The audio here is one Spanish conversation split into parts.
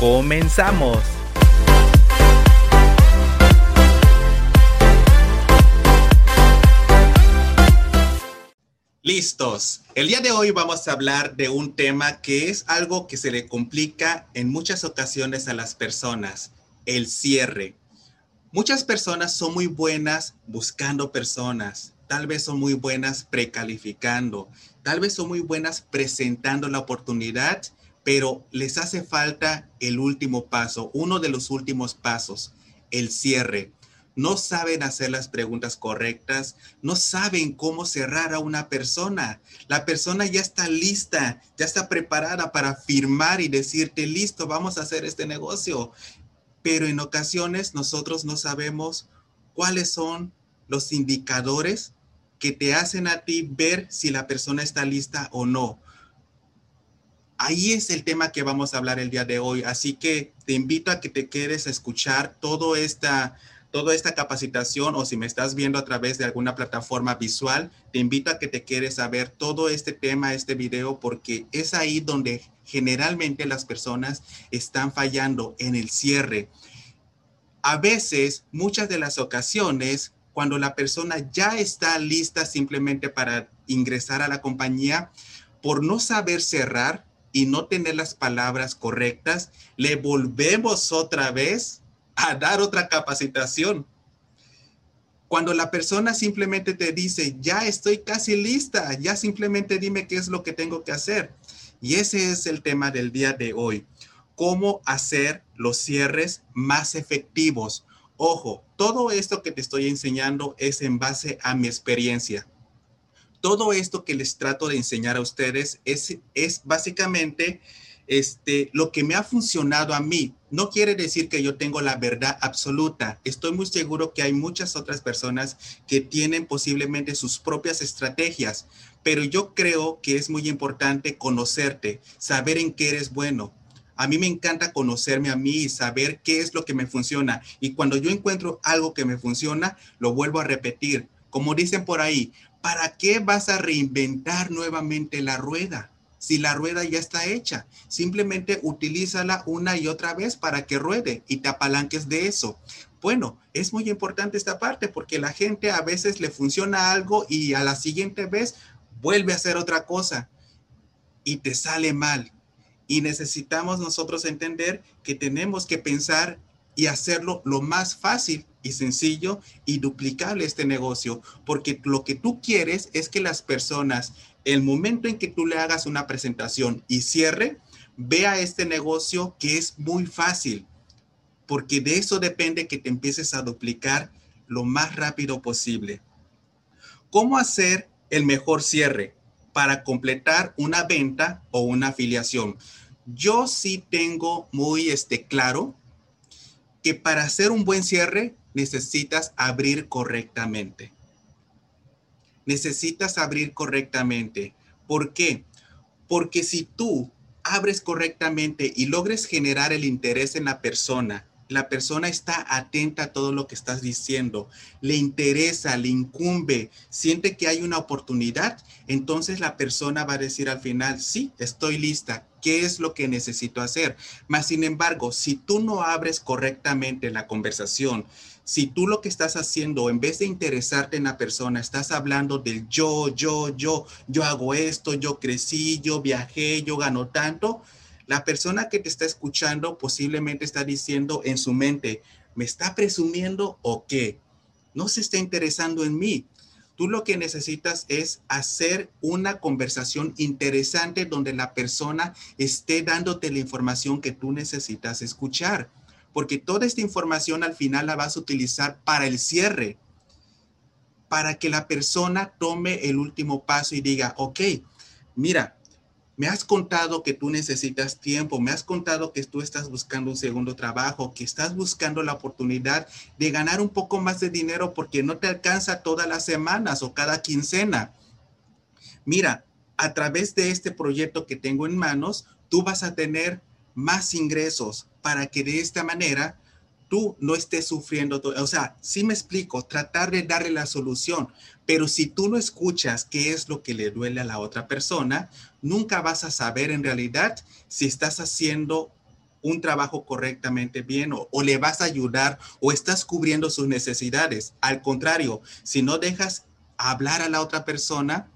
¡Comenzamos! Listos. El día de hoy vamos a hablar de un tema que es algo que se le complica en muchas ocasiones a las personas, el cierre. Muchas personas son muy buenas buscando personas, tal vez son muy buenas precalificando, tal vez son muy buenas presentando la oportunidad pero les hace falta el último paso, uno de los últimos pasos, el cierre. No saben hacer las preguntas correctas, no saben cómo cerrar a una persona. La persona ya está lista, ya está preparada para firmar y decirte, listo, vamos a hacer este negocio. Pero en ocasiones nosotros no sabemos cuáles son los indicadores que te hacen a ti ver si la persona está lista o no ahí es el tema que vamos a hablar el día de hoy. Así que te invito a que te quedes escuchar todo esta, toda esta capacitación o si me estás viendo a través de alguna plataforma visual, te invito a que te quedes a ver todo este tema, este video, porque es ahí donde generalmente las personas están fallando en el cierre. A veces, muchas de las ocasiones, cuando la persona ya está lista simplemente para ingresar a la compañía, por no saber cerrar, y no tener las palabras correctas, le volvemos otra vez a dar otra capacitación. Cuando la persona simplemente te dice, ya estoy casi lista, ya simplemente dime qué es lo que tengo que hacer. Y ese es el tema del día de hoy. Cómo hacer los cierres más efectivos. Ojo, todo esto que te estoy enseñando es en base a mi experiencia todo esto que les trato de enseñar a ustedes es, es básicamente este, lo que me ha funcionado a mí. No quiere decir que yo tengo la verdad absoluta. Estoy muy seguro que hay muchas otras personas que tienen posiblemente sus propias estrategias, pero yo creo que es muy importante conocerte, saber en qué eres bueno. A mí me encanta conocerme a mí y saber qué es lo que me funciona. Y cuando yo encuentro algo que me funciona, lo vuelvo a repetir. Como dicen por ahí, ¿para qué vas a reinventar nuevamente la rueda? Si la rueda ya está hecha, simplemente utilízala una y otra vez para que ruede y te apalanques de eso. Bueno, es muy importante esta parte porque la gente a veces le funciona algo y a la siguiente vez vuelve a hacer otra cosa y te sale mal. Y necesitamos nosotros entender que tenemos que pensar y hacerlo lo más fácil y sencillo y duplicable este negocio, porque lo que tú quieres es que las personas, el momento en que tú le hagas una presentación y cierre, vea este negocio que es muy fácil, porque de eso depende que te empieces a duplicar lo más rápido posible. ¿Cómo hacer el mejor cierre para completar una venta o una afiliación? Yo sí tengo muy este, claro que para hacer un buen cierre necesitas abrir correctamente. Necesitas abrir correctamente. ¿Por qué? Porque si tú abres correctamente y logres generar el interés en la persona, la persona está atenta a todo lo que estás diciendo, le interesa, le incumbe, siente que hay una oportunidad, entonces la persona va a decir al final, sí, estoy lista, ¿qué es lo que necesito hacer? Mas, sin embargo, si tú no abres correctamente la conversación, si tú lo que estás haciendo, en vez de interesarte en la persona, estás hablando del yo, yo, yo, yo hago esto, yo crecí, yo viajé, yo gano tanto, la persona que te está escuchando posiblemente está diciendo en su mente, ¿me está presumiendo o qué? No se está interesando en mí. Tú lo que necesitas es hacer una conversación interesante donde la persona esté dándote la información que tú necesitas escuchar porque toda esta información al final la vas a utilizar para el cierre, para que la persona tome el último paso y diga, ok, mira, me has contado que tú necesitas tiempo, me has contado que tú estás buscando un segundo trabajo, que estás buscando la oportunidad de ganar un poco más de dinero porque no te alcanza todas las semanas o cada quincena. Mira, a través de este proyecto que tengo en manos, tú vas a tener más ingresos para que de esta manera tú no estés sufriendo. O sea, sí me explico, tratar de darle la solución, pero si tú no escuchas qué es lo que le duele a la otra persona, nunca vas a saber en realidad si estás haciendo un trabajo correctamente bien o, o, le vas a ayudar o estás cubriendo sus necesidades. Al contrario, si no dejas hablar a la otra persona,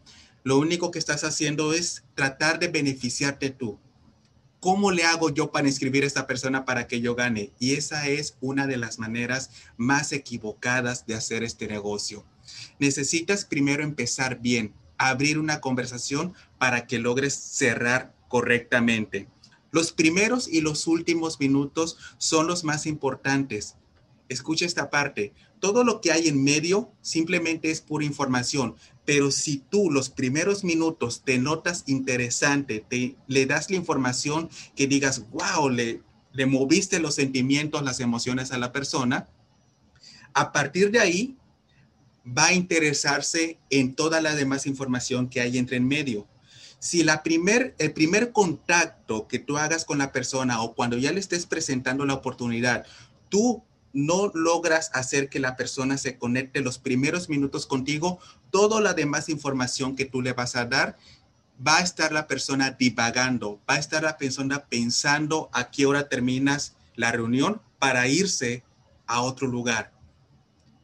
lo único que estás haciendo es tratar de beneficiarte tú. ¿Cómo le hago yo para inscribir a esta persona para que yo gane? Y esa es una de las maneras más equivocadas de hacer este negocio. Necesitas primero empezar bien, abrir una conversación para que logres cerrar correctamente. Los primeros y los últimos minutos son los más importantes. Escucha esta parte. Todo lo que hay en medio simplemente es pura información. Pero si tú los primeros minutos te notas interesante, te le das la información que digas, wow, le, le moviste los sentimientos, las emociones a la persona, a partir de ahí va a interesarse en toda la demás información que hay entre en medio. Si la primer, el primer contacto que tú hagas con la persona o cuando ya le estés presentando la oportunidad, tú no logras hacer que la persona se conecte los primeros minutos contigo, toda la demás información que tú le vas a dar, va a estar la persona divagando, va a estar la persona pensando a qué hora terminas la reunión para irse a otro lugar.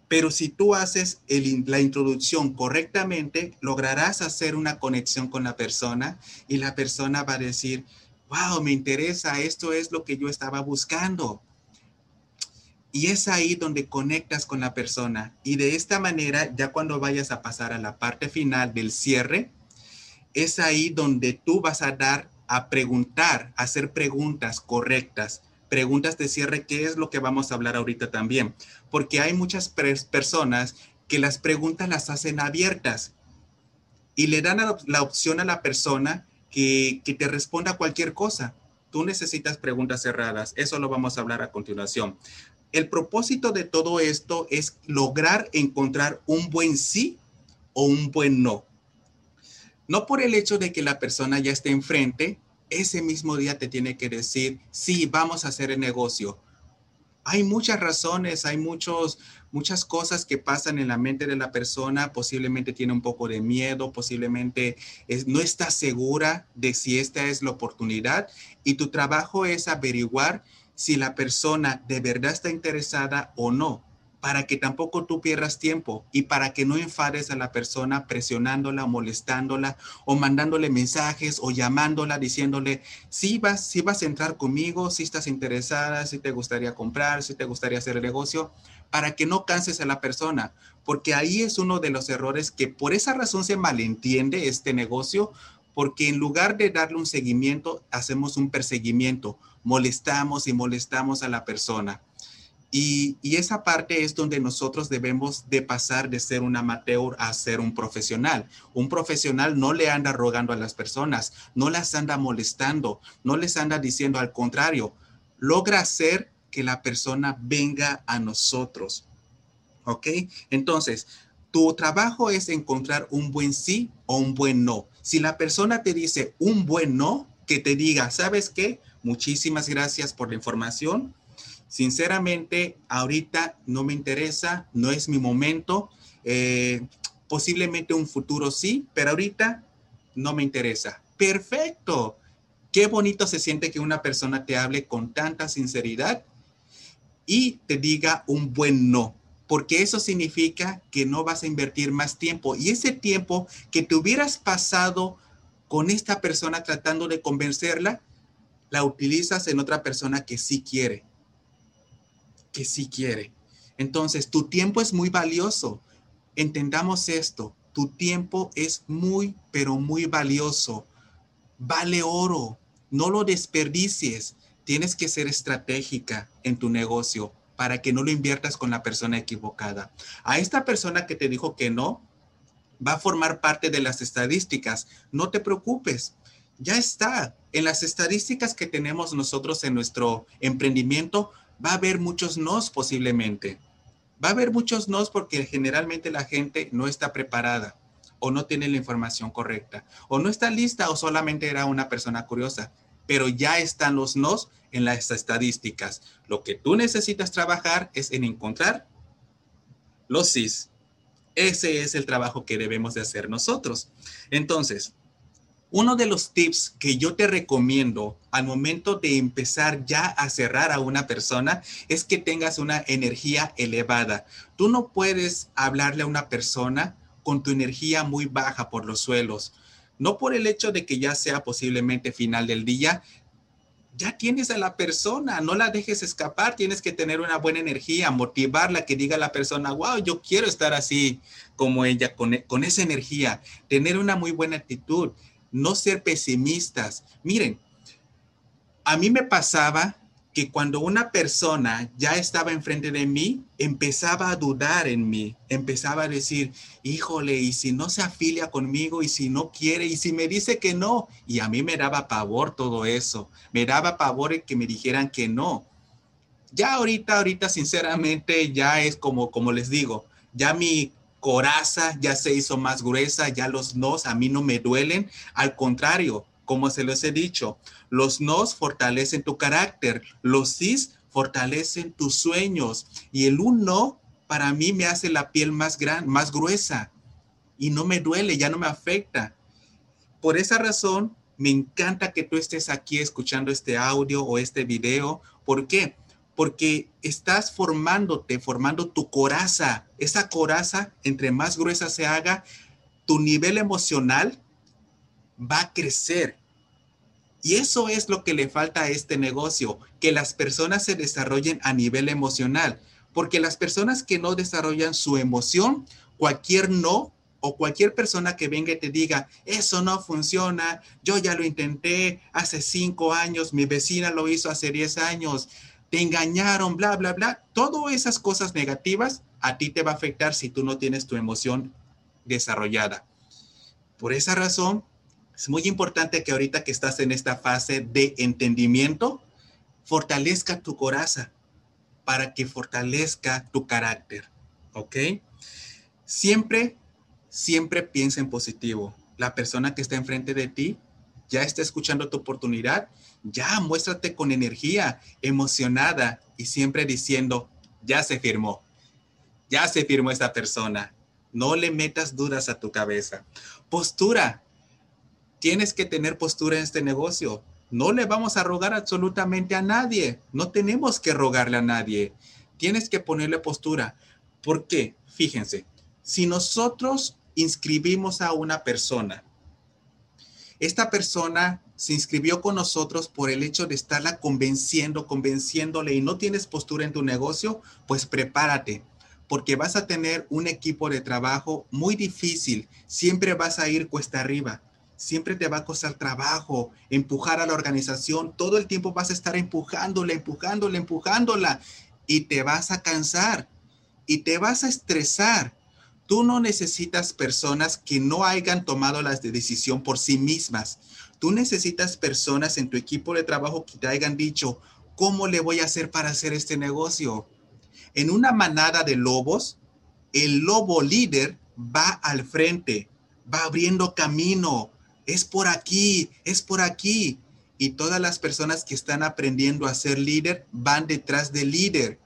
Pero si tú haces la introducción correctamente, lograrás hacer una conexión con la persona y la persona va a decir, wow, me interesa, esto es lo que yo estaba buscando. Y es ahí donde conectas con la persona. Y de esta manera, ya cuando vayas a pasar a la parte final del cierre, es ahí donde tú vas a dar a preguntar, a hacer preguntas correctas, preguntas de cierre, que es lo que vamos a hablar ahorita también. Porque hay muchas personas que las preguntas las hacen abiertas y le dan la opción a la persona que, que te responda cualquier cosa. Tú necesitas preguntas cerradas. Eso lo vamos a hablar a continuación el propósito de todo esto es lograr encontrar un buen sí o un buen no. No por el hecho de que la persona ya esté enfrente, ese mismo día te tiene que decir, sí, vamos a hacer el negocio. Hay muchas razones, hay muchos, muchas cosas que pasan en la mente de la persona, posiblemente tiene un poco de miedo, posiblemente no está segura de si esta es la oportunidad y tu trabajo es averiguar si la persona de verdad está interesada o no, para que tampoco tú pierdas tiempo y para que no enfades a la persona presionándola, molestándola o mandándole mensajes o llamándola diciéndole, si vas, si vas a entrar conmigo, si estás interesada, si te gustaría comprar, si te gustaría hacer el negocio, para que no canses a la persona, porque ahí es uno de los errores que por esa razón se malentiende este negocio, porque en lugar de darle un seguimiento, hacemos un perseguimiento molestamos y molestamos a la persona. Y, esa parte es donde nosotros debemos de pasar de ser un amateur a ser un profesional. Un profesional no le anda rogando a las personas, no las anda molestando, no les anda diciendo al contrario, logra hacer que la persona venga a nosotros. ¿Ok? Entonces, tu trabajo es encontrar un buen sí o un buen no. Si la persona te dice un buen no, que te diga, ¿sabes qué? Muchísimas gracias por la información. Sinceramente, ahorita no me interesa, no es mi momento. Eh, posiblemente un futuro sí, pero ahorita no me interesa. Perfecto. Qué bonito se siente que una persona te hable con tanta sinceridad y te diga un buen no, porque eso significa que no vas a invertir más tiempo y ese tiempo que te hubieras pasado con esta persona tratando de convencerla, la utilizas en otra persona que sí quiere, que sí quiere. Entonces, tu tiempo es muy valioso. Entendamos esto, tu tiempo es muy, pero muy valioso. Vale oro, no lo desperdicies. Tienes que ser estratégica en tu negocio para que no lo inviertas con la persona equivocada. A esta persona que te dijo que no, va a formar parte de las estadísticas. No te preocupes Ya está. En las estadísticas que tenemos nosotros en nuestro emprendimiento, va a haber muchos nos posiblemente. Va a haber muchos nos porque generalmente la gente no está preparada o no tiene la información correcta o no está lista o solamente era una persona curiosa. Pero ya están los nos en las estadísticas. Lo que tú necesitas trabajar es en encontrar los sís. Ese es el trabajo que debemos de hacer nosotros. Entonces, uno de los tips que yo te recomiendo al momento de empezar ya a cerrar a una persona es que tengas una energía elevada. Tú no puedes hablarle a una persona con tu energía muy baja por los suelos. No por el hecho de que ya sea posiblemente final del día, ya tienes a la persona, no la dejes escapar, tienes que tener una buena energía, motivarla, que diga a la persona, wow, yo quiero estar así como ella, con, con esa energía, tener una muy buena actitud no ser pesimistas. Miren, a mí me pasaba que cuando una persona ya estaba enfrente de mí, empezaba a dudar en mí, empezaba a decir, híjole, y si no se afilia conmigo, y si no quiere, y si me dice que no, y a mí me daba pavor todo eso, me daba pavor el que me dijeran que no. Ya ahorita, ahorita, sinceramente, ya es como, como les digo, ya mi coraza ya se hizo más gruesa, ya los nos a mí no me duelen. Al contrario, como se los he dicho, los nos fortalecen tu carácter, los sis fortalecen tus sueños y el uno para mí me hace la piel más gran, más gruesa y no me duele, ya no me afecta. Por esa razón, me encanta que tú estés aquí escuchando este audio o este video. ¿Por qué? porque estás formándote, formando tu coraza. Esa coraza, entre más gruesa se haga, tu nivel emocional va a crecer. Y eso es lo que le falta a este negocio, que las personas se desarrollen a nivel emocional, porque las personas que no desarrollan su emoción, cualquier no o cualquier persona que venga y te diga, eso no funciona, yo ya lo intenté hace cinco años, mi vecina lo hizo hace diez años, te engañaron, bla, bla, bla. Todas esas cosas negativas a ti te va a afectar si tú no tienes tu emoción desarrollada. Por esa razón, es muy importante que ahorita que estás en esta fase de entendimiento, fortalezca tu coraza para que fortalezca tu carácter. ¿Ok? Siempre, siempre piensa en positivo. La persona que está enfrente de ti ya está escuchando tu oportunidad ya muéstrate con energía, emocionada y siempre diciendo, ya se firmó, ya se firmó esta persona. No le metas dudas a tu cabeza. Postura. Tienes que tener postura en este negocio. No le vamos a rogar absolutamente a nadie. No tenemos que rogarle a nadie. Tienes que ponerle postura. ¿Por qué? Fíjense, si nosotros inscribimos a una persona, esta persona se inscribió con nosotros por el hecho de estarla convenciendo, convenciéndole y no tienes postura en tu negocio, pues prepárate, porque vas a tener un equipo de trabajo muy difícil, siempre vas a ir cuesta arriba, siempre te va a costar trabajo, empujar a la organización, todo el tiempo vas a estar empujándola, empujándola, empujándola y te vas a cansar y te vas a estresar. Tú no necesitas personas que no hayan tomado las de decisión por sí mismas Tú necesitas personas en tu equipo de trabajo que te hayan dicho, ¿cómo le voy a hacer para hacer este negocio? En una manada de lobos, el lobo líder va al frente, va abriendo camino. Es por aquí, es por aquí. Y todas las personas que están aprendiendo a ser líder van detrás del líder.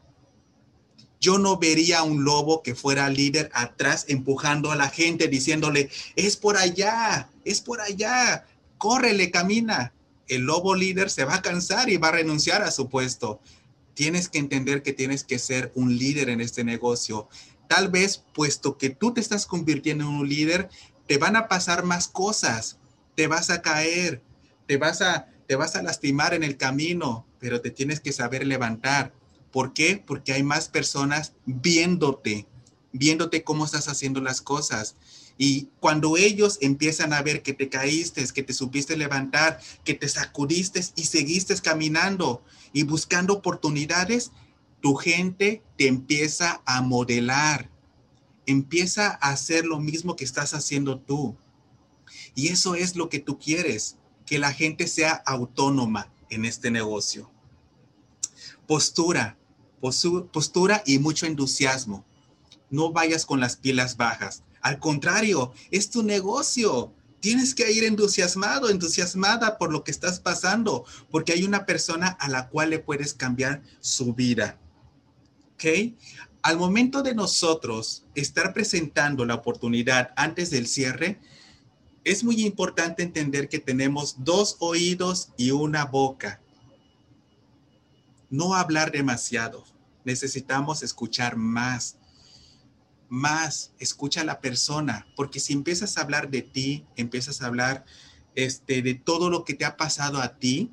Yo no vería a un lobo que fuera líder atrás empujando a la gente diciéndole, es por allá, es por allá córrele, camina. El lobo líder se va a cansar y va a renunciar a su puesto. Tienes que entender que tienes que ser un líder en este negocio. Tal vez, puesto que tú te estás convirtiendo en un líder, te van a pasar más cosas. Te vas a caer, te vas a, te vas a lastimar en el camino, pero te tienes que saber levantar. ¿Por qué? Porque hay más personas viéndote, viéndote cómo estás haciendo las cosas. Y cuando ellos empiezan a ver que te caíste, que te supiste levantar, que te sacudiste y seguiste caminando y buscando oportunidades, tu gente te empieza a modelar, empieza a hacer lo mismo que estás haciendo tú. Y eso es lo que tú quieres. que la gente sea autónoma en este negocio. Postura, postura y mucho entusiasmo. No vayas con las pilas bajas. Al contrario, es tu negocio. Tienes que ir entusiasmado, entusiasmada por lo que estás pasando, porque hay una persona a la cual le puedes cambiar su vida. ¿Ok? Al momento de nosotros estar presentando la oportunidad antes del cierre, es muy importante entender que tenemos dos oídos y una boca. No hablar demasiado. Necesitamos escuchar más. Más, escucha a la persona, porque si empiezas a hablar de ti, empiezas a hablar este, de todo lo que te ha pasado a ti,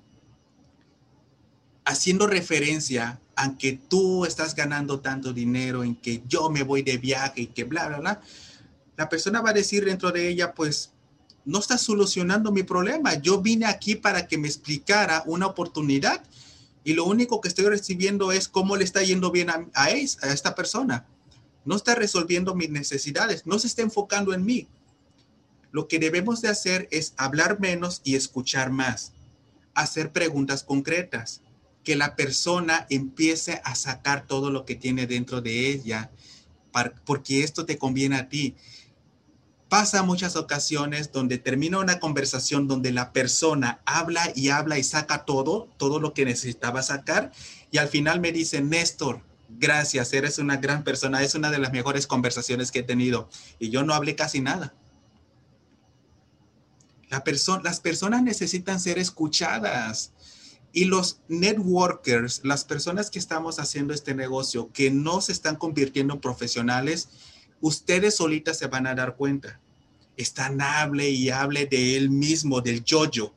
haciendo referencia a que tú estás ganando tanto dinero, en que yo me voy de viaje y que bla, bla, bla, la persona va a decir dentro de ella, pues, no está solucionando mi problema. Yo vine aquí para que me explicara una oportunidad y lo único que estoy recibiendo es cómo le está yendo bien a, esta persona. No está resolviendo mis necesidades, no se está enfocando en mí. Lo que debemos de hacer es hablar menos y escuchar más, hacer preguntas concretas, que la persona empiece a sacar todo lo que tiene dentro de ella, porque esto te conviene a ti pasa muchas ocasiones donde termina una conversación donde la persona habla y habla y saca todo, todo lo que necesitaba sacar, y al final me dice, Néstor, gracias, eres una gran persona, es una de las mejores conversaciones que he tenido, y yo no hablé casi nada. La las personas necesitan ser escuchadas. Y los networkers, las personas que estamos haciendo este negocio, que no se están convirtiendo en profesionales, ustedes solitas se van a dar cuenta. Están hable y hable de él mismo, del yo-yo.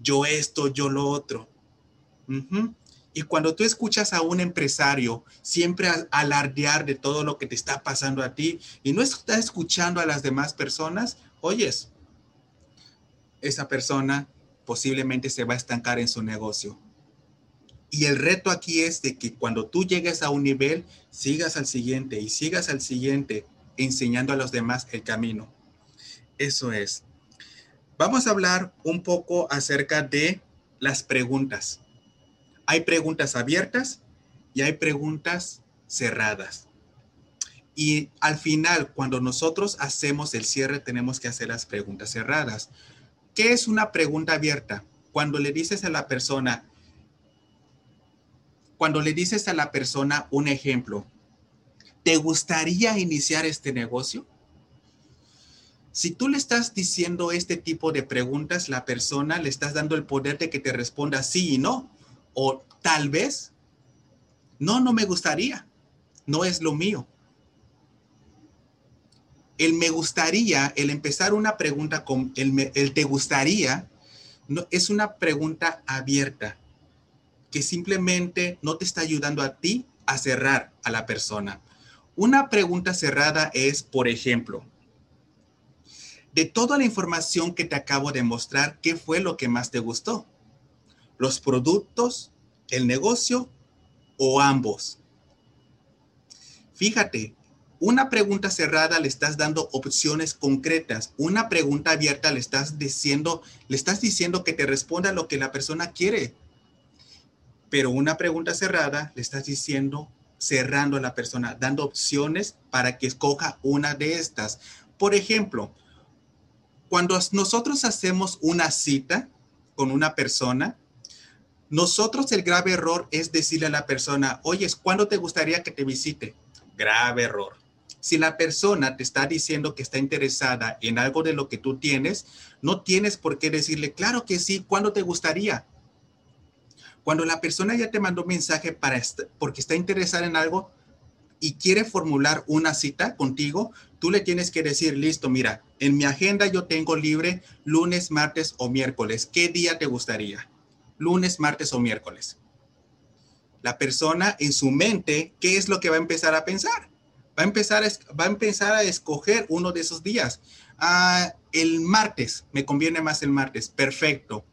Yo esto, yo lo otro. Y cuando tú escuchas a un empresario siempre alardear de todo lo que te está pasando a ti y no estás escuchando a las demás personas, oyes, esa persona posiblemente se va a estancar en su negocio. Y el reto aquí es de que cuando tú llegues a un nivel, sigas al siguiente y sigas al siguiente enseñando a los demás el camino. Eso es. Vamos a hablar un poco acerca de las preguntas. Hay preguntas abiertas y hay preguntas cerradas. Y al final, cuando nosotros hacemos el cierre, tenemos que hacer las preguntas cerradas. ¿Qué es una pregunta abierta? Cuando le dices a la persona, cuando le dices a la persona un ejemplo, ¿te gustaría iniciar este negocio? Si tú le estás diciendo este tipo de preguntas, la persona le estás dando el poder de que te responda sí y no, o tal vez, no, no me gustaría, no es lo mío. El me gustaría, el empezar una pregunta con el, el te gustaría, no, es una pregunta abierta que simplemente no te está ayudando a ti a cerrar a la persona. Una pregunta cerrada es, por ejemplo, de toda la información que te acabo de mostrar, ¿qué fue lo que más te gustó? ¿Los productos, el negocio o ambos? Fíjate, una pregunta cerrada le estás dando opciones concretas. Una pregunta abierta le estás diciendo, le estás diciendo que te responda lo que la persona quiere. Pero una pregunta cerrada le estás diciendo cerrando a la persona, dando opciones para que escoja una de estas. Por ejemplo, cuando nosotros hacemos una cita con una persona, nosotros el grave error es decirle a la persona, oye, ¿cuándo te gustaría que te visite? Grave error. Si la persona te está diciendo que está interesada en algo de lo que tú tienes, no tienes por qué decirle, claro que sí, ¿cuándo te gustaría? Cuando la persona ya te mandó mensaje para porque está interesada en algo y quiere formular una cita contigo, tú le tienes que decir, listo, mira, en mi agenda yo tengo libre lunes, martes o miércoles. ¿Qué día te gustaría? Lunes, martes o miércoles. La persona en su mente, ¿qué es lo que va a empezar a pensar? Va a empezar a, va a, empezar a escoger uno de esos días. Ah, el martes, me conviene más el martes. Perfecto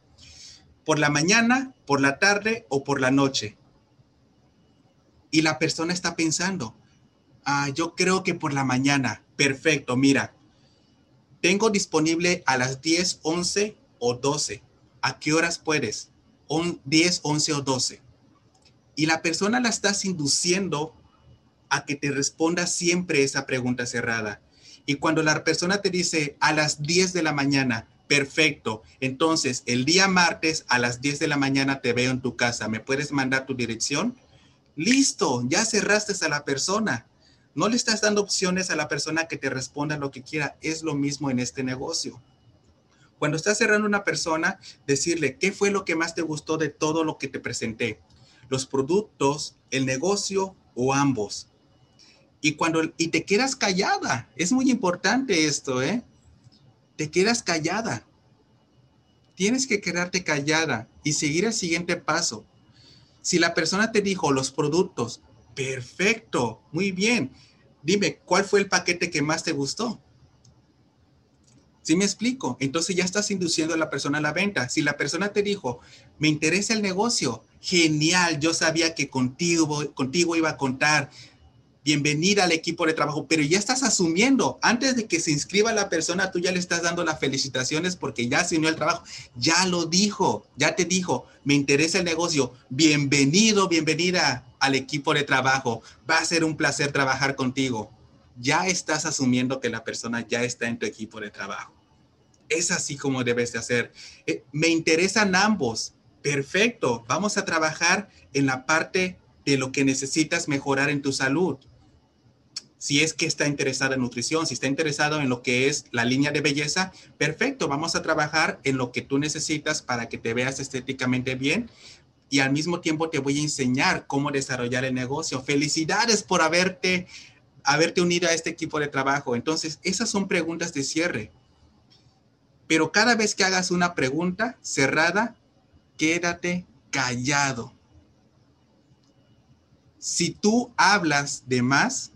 por la mañana, por la tarde o por la noche. Y la persona está pensando, ah, yo creo que por la mañana. Perfecto, mira, tengo disponible a las 10, 11 o 12. ¿A qué horas puedes? 10, 11 o 12. Y la persona la estás induciendo a que te responda siempre esa pregunta cerrada. Y cuando la persona te dice a las 10 de la mañana, perfecto, entonces el día martes a las 10 de la mañana te veo en tu casa, ¿me puedes mandar tu dirección? Listo, ya cerraste a la persona. No le estás dando opciones a la persona que te responda lo que quiera. Es lo mismo en este negocio. Cuando estás cerrando una persona, decirle qué fue lo que más te gustó de todo lo que te presenté. Los productos, el negocio o ambos. Y cuando y te quedas callada, es muy importante esto, ¿eh? Te quedas callada. Tienes que quedarte callada y seguir el siguiente paso. Si la persona te dijo los productos, perfecto, muy bien. Dime, ¿cuál fue el paquete que más te gustó? ¿Sí me explico? Entonces ya estás induciendo a la persona a la venta. Si la persona te dijo, me interesa el negocio, genial, yo sabía que contigo, contigo iba a contar, bienvenida al equipo de trabajo, pero ya estás asumiendo, antes de que se inscriba la persona, tú ya le estás dando las felicitaciones porque ya se unió al trabajo, ya lo dijo, ya te dijo, me interesa el negocio, bienvenido, bienvenida al equipo de trabajo, va a ser un placer trabajar contigo. Ya estás asumiendo que la persona ya está en tu equipo de trabajo. Es así como debes de hacer. Eh, me interesan ambos. Perfecto. Vamos a trabajar en la parte de lo que necesitas mejorar en tu salud si es que está interesada en nutrición, si está interesado en lo que es la línea de belleza, perfecto, vamos a trabajar en lo que tú necesitas para que te veas estéticamente bien y al mismo tiempo te voy a enseñar cómo desarrollar el negocio. Felicidades por haberte, haberte unido a este equipo de trabajo. Entonces, esas son preguntas de cierre. Pero cada vez que hagas una pregunta cerrada, quédate callado. Si tú hablas de más,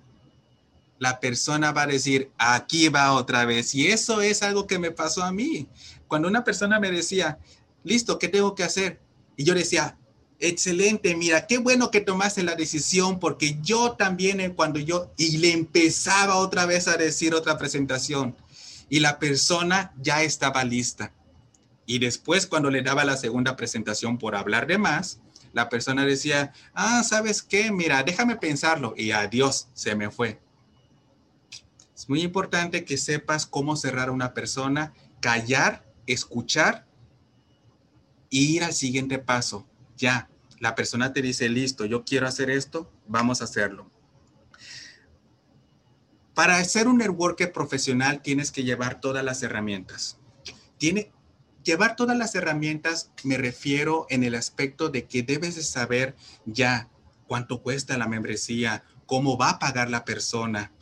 la persona va a decir, aquí va otra vez. Y eso es algo que me pasó a mí. Cuando una persona me decía, listo, ¿qué tengo que hacer? Y yo decía, excelente, mira, qué bueno que tomaste la decisión, porque yo también eh, cuando yo, y le empezaba otra vez a decir otra presentación, y la persona ya estaba lista. Y después cuando le daba la segunda presentación por hablar de más, la persona decía, ah, ¿sabes qué? Mira, déjame pensarlo. Y adiós, se me fue. Es muy importante que sepas cómo cerrar a una persona, callar, escuchar e ir al siguiente paso. Ya, la persona te dice, listo, yo quiero hacer esto, vamos a hacerlo. Para ser un networker profesional tienes que llevar todas las herramientas. Tiene, llevar todas las herramientas me refiero en el aspecto de que debes de saber ya cuánto cuesta la membresía, cómo va a pagar la persona,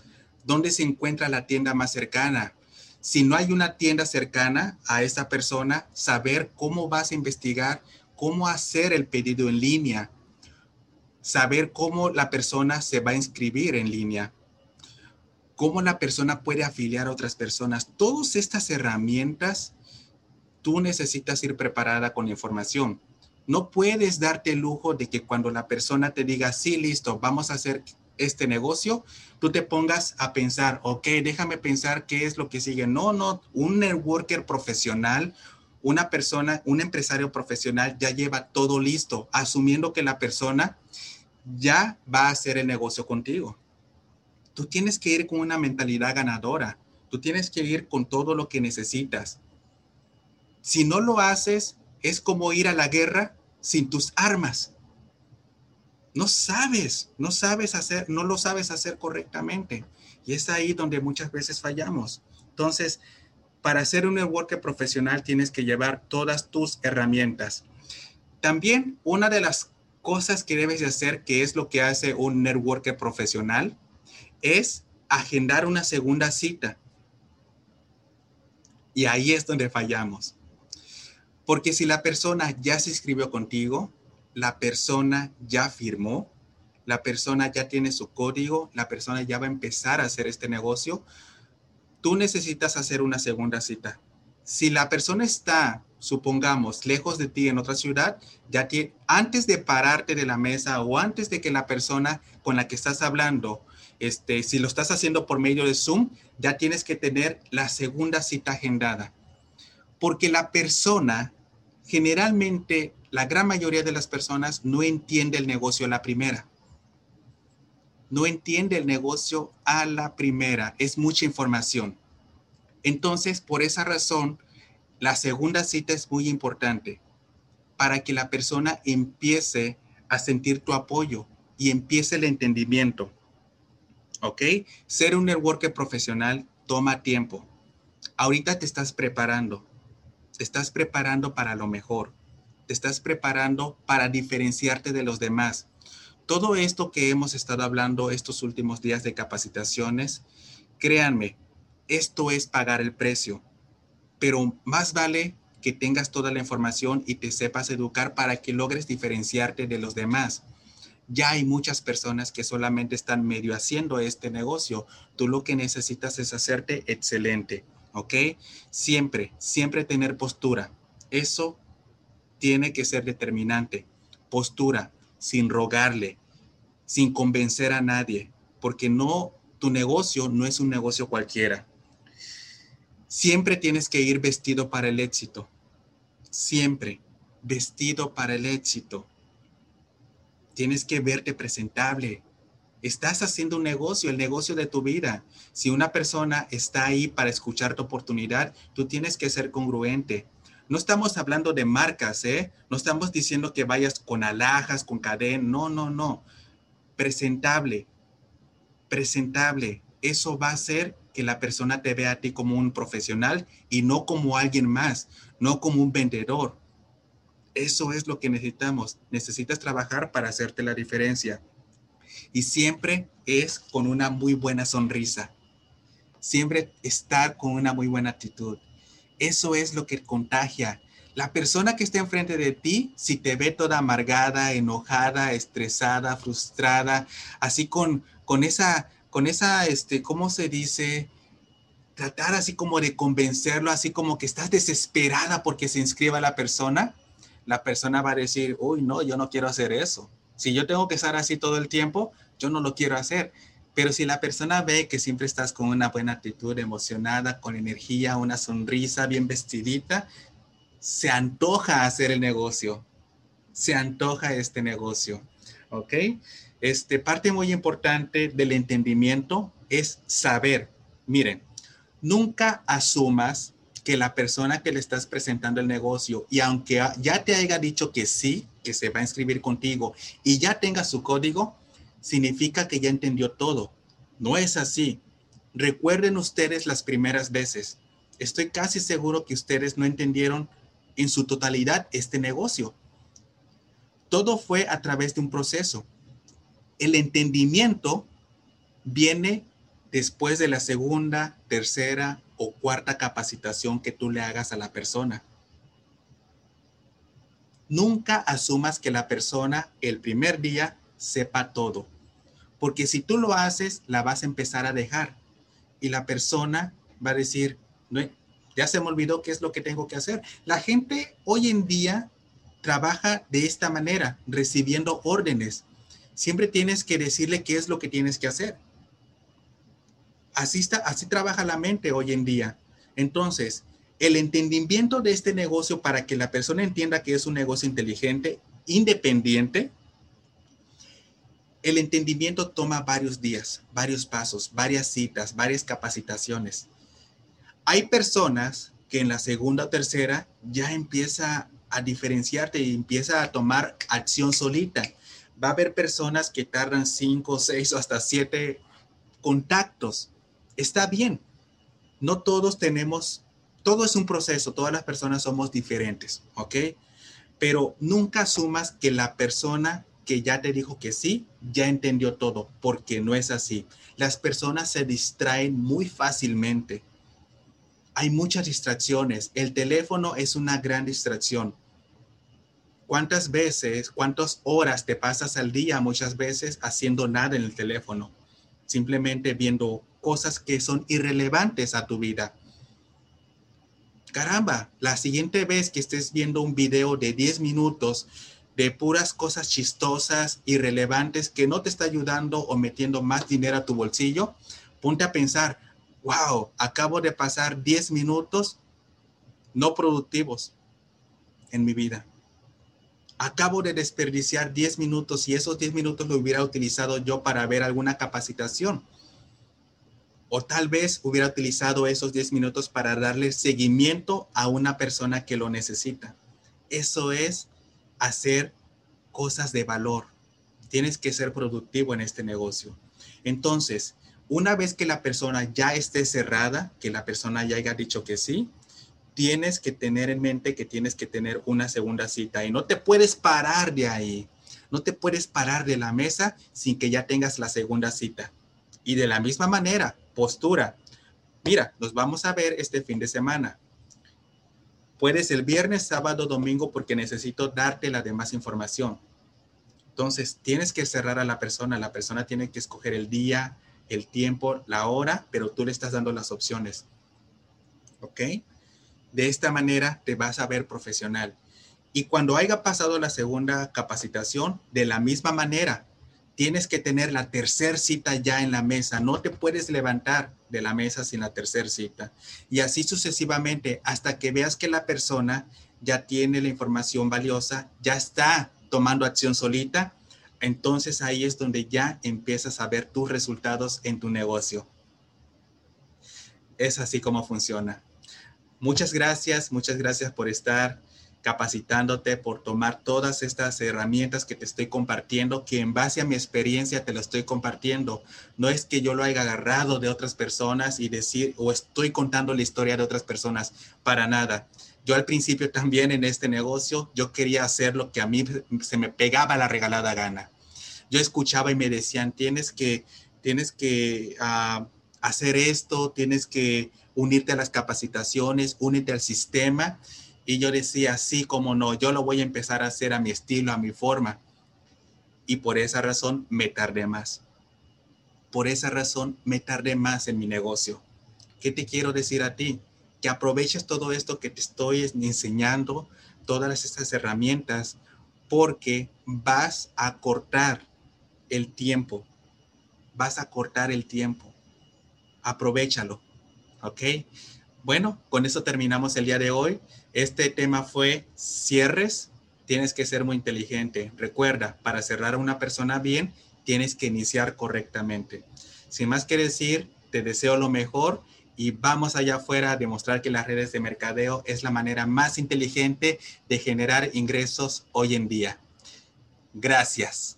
dónde se encuentra la tienda más cercana. Si no hay una tienda cercana a esa persona, saber cómo vas a investigar, cómo hacer el pedido en línea, saber cómo la persona se va a inscribir en línea, cómo la persona puede afiliar a otras personas. Todas estas herramientas, tú necesitas ir preparada con información. No puedes darte el lujo de que cuando la persona te diga, sí, listo, vamos a hacer este negocio, tú te pongas a pensar, ok, déjame pensar qué es lo que sigue. No, no, un networker profesional, una persona, un empresario profesional ya lleva todo listo, asumiendo que la persona ya va a hacer el negocio contigo. Tú tienes que ir con una mentalidad ganadora. Tú tienes que ir con todo lo que necesitas. Si no lo haces, es como ir a la guerra sin tus armas no sabes, no sabes hacer, no lo sabes hacer correctamente. Y es ahí donde muchas veces fallamos. Entonces, para ser un networker profesional tienes que llevar todas tus herramientas. También una de las cosas que debes de hacer, que es lo que hace un networker profesional, es agendar una segunda cita. Y ahí es donde fallamos. Porque si la persona ya se inscribió contigo, la persona ya firmó, la persona ya tiene su código, la persona ya va a empezar a hacer este negocio, tú necesitas hacer una segunda cita. Si la persona está, supongamos, lejos de ti en otra ciudad, ya antes de pararte de la mesa o antes de que la persona con la que estás hablando, este, si lo estás haciendo por medio de Zoom, ya tienes que tener la segunda cita agendada. Porque la persona generalmente la gran mayoría de las personas no entiende el negocio a la primera. No entiende el negocio a la primera. Es mucha información. Entonces, por esa razón, la segunda cita es muy importante para que la persona empiece a sentir tu apoyo y empiece el entendimiento. ¿Ok? Ser un networker profesional toma tiempo. Ahorita te estás preparando. Te estás preparando para lo mejor te estás preparando para diferenciarte de los demás. Todo esto que hemos estado hablando estos últimos días de capacitaciones, créanme, esto es pagar el precio, pero más vale que tengas toda la información y te sepas educar para que logres diferenciarte de los demás. Ya hay muchas personas que solamente están medio haciendo este negocio. Tú lo que necesitas es hacerte excelente, ¿ok? Siempre, siempre tener postura. Eso tiene que ser determinante. Postura, sin rogarle, sin convencer a nadie, porque no, tu negocio no es un negocio cualquiera. Siempre tienes que ir vestido para el éxito. Siempre vestido para el éxito. Tienes que verte presentable. Estás haciendo un negocio, el negocio de tu vida. Si una persona está ahí para escuchar tu oportunidad, tú tienes que ser congruente. No estamos hablando de marcas, ¿eh? No estamos diciendo que vayas con alhajas, con cadena. No, no, no. Presentable. Presentable. Eso va a hacer que la persona te vea a ti como un profesional y no como alguien más, no como un vendedor. Eso es lo que necesitamos. Necesitas trabajar para hacerte la diferencia. Y siempre es con una muy buena sonrisa. Siempre estar con una muy buena actitud. Eso es lo que contagia. La persona que está enfrente de ti, si te ve toda amargada, enojada, estresada, frustrada, así con, con esa, con esa, este, ¿cómo se dice? Tratar así como de convencerlo, así como que estás desesperada porque se inscriba la persona, la persona va a decir, uy, no, yo no quiero hacer eso. Si yo tengo que estar así todo el tiempo, yo no lo quiero hacer. Pero si la persona ve que siempre estás con una buena actitud, emocionada, con energía, una sonrisa, bien vestidita, se antoja hacer el negocio. Se antoja este negocio. ¿Ok? Este, parte muy importante del entendimiento es saber. Miren, nunca asumas que la persona que le estás presentando el negocio y aunque ya te haya dicho que sí, que se va a inscribir contigo y ya tenga su código, significa que ya entendió todo. No es así. Recuerden ustedes las primeras veces. Estoy casi seguro que ustedes no entendieron en su totalidad este negocio. Todo fue a través de un proceso. El entendimiento viene después de la segunda, tercera o cuarta capacitación que tú le hagas a la persona. Nunca asumas que la persona el primer día sepa todo. Porque si tú lo haces, la vas a empezar a dejar. Y la persona va a decir, no, ya se me olvidó qué es lo que tengo que hacer. La gente hoy en día trabaja de esta manera, recibiendo órdenes. Siempre tienes que decirle qué es lo que tienes que hacer. Así, está, así trabaja la mente hoy en día. Entonces, el entendimiento de este negocio para que la persona entienda que es un negocio inteligente, independiente, el entendimiento toma varios días, varios pasos, varias citas, varias capacitaciones. Hay personas que en la segunda o tercera ya empieza a diferenciarte y empieza a tomar acción solita. Va a haber personas que tardan cinco, seis o hasta siete contactos. Está bien. No todos tenemos, todo es un proceso, todas las personas somos diferentes, ¿ok? Pero nunca asumas que la persona que ya te dijo que sí, ya entendió todo, porque no es así. Las personas se distraen muy fácilmente. Hay muchas distracciones. El teléfono es una gran distracción. ¿Cuántas veces, cuántas horas te pasas al día muchas veces haciendo nada en el teléfono? Simplemente viendo cosas que son irrelevantes a tu vida. Caramba, la siguiente vez que estés viendo un video de 10 minutos de puras cosas chistosas, irrelevantes, que no te está ayudando o metiendo más dinero a tu bolsillo, ponte a pensar, wow, acabo de pasar 10 minutos no productivos. en mi vida. Acabo de desperdiciar 10 minutos y esos 10 minutos lo hubiera utilizado yo para ver alguna capacitación. O tal vez hubiera utilizado esos 10 minutos para darle seguimiento a una persona que lo necesita. Eso es hacer cosas de valor. Tienes que ser productivo en este negocio. Entonces, una vez que la persona ya esté cerrada, que la persona ya haya dicho que sí, tienes que tener en mente que tienes que tener una segunda cita y no te puedes parar de ahí. No te puedes parar de la mesa sin que ya tengas la segunda cita. Y de la misma manera, postura. Mira, nos vamos a ver este fin de semana. Puedes el viernes, sábado, domingo porque necesito darte la demás información. Entonces, tienes que cerrar a la persona. La persona tiene que escoger el día, el tiempo, la hora, pero tú le estás dando las opciones. ¿Ok? De esta manera te vas a ver profesional. Y cuando haya pasado la segunda capacitación, de la misma manera, tienes que tener la tercera cita ya en la mesa. No te puedes levantar de la mesa sin la tercera cita. Y así sucesivamente hasta que veas que la persona ya tiene la información valiosa, ya está tomando acción solita. Entonces ahí es donde ya empiezas a ver tus resultados en tu negocio. Es así como funciona. Muchas gracias, muchas gracias por estar capacitándote, por tomar todas estas herramientas que te estoy compartiendo, que en base a mi experiencia te lo estoy compartiendo. No es que yo lo haya agarrado de otras personas y decir, o estoy contando la historia de otras personas, para nada. Yo al principio también en este negocio, yo quería hacer lo que a mí se me pegaba la regalada gana. Yo escuchaba y me decían, tienes que, tienes que uh, hacer esto, tienes que unirte a las capacitaciones, únete al sistema. Y yo decía, sí, como no, yo lo voy a empezar a hacer a mi estilo, a mi forma. Y por esa razón me tardé más. Por esa razón me tardé más en mi negocio. ¿Qué te quiero decir a ti? Que aproveches todo esto que te estoy enseñando, todas estas herramientas, porque vas a cortar el tiempo. Vas a cortar el tiempo. Aprovechalo. ¿Ok? Bueno, con eso terminamos el día de hoy. Este tema fue cierres. Tienes que ser muy inteligente. Recuerda, para cerrar a una persona bien, tienes que iniciar correctamente. Sin más que decir, te deseo lo mejor y vamos allá afuera a demostrar que las redes de mercadeo es la manera más inteligente de generar ingresos hoy en día. Gracias.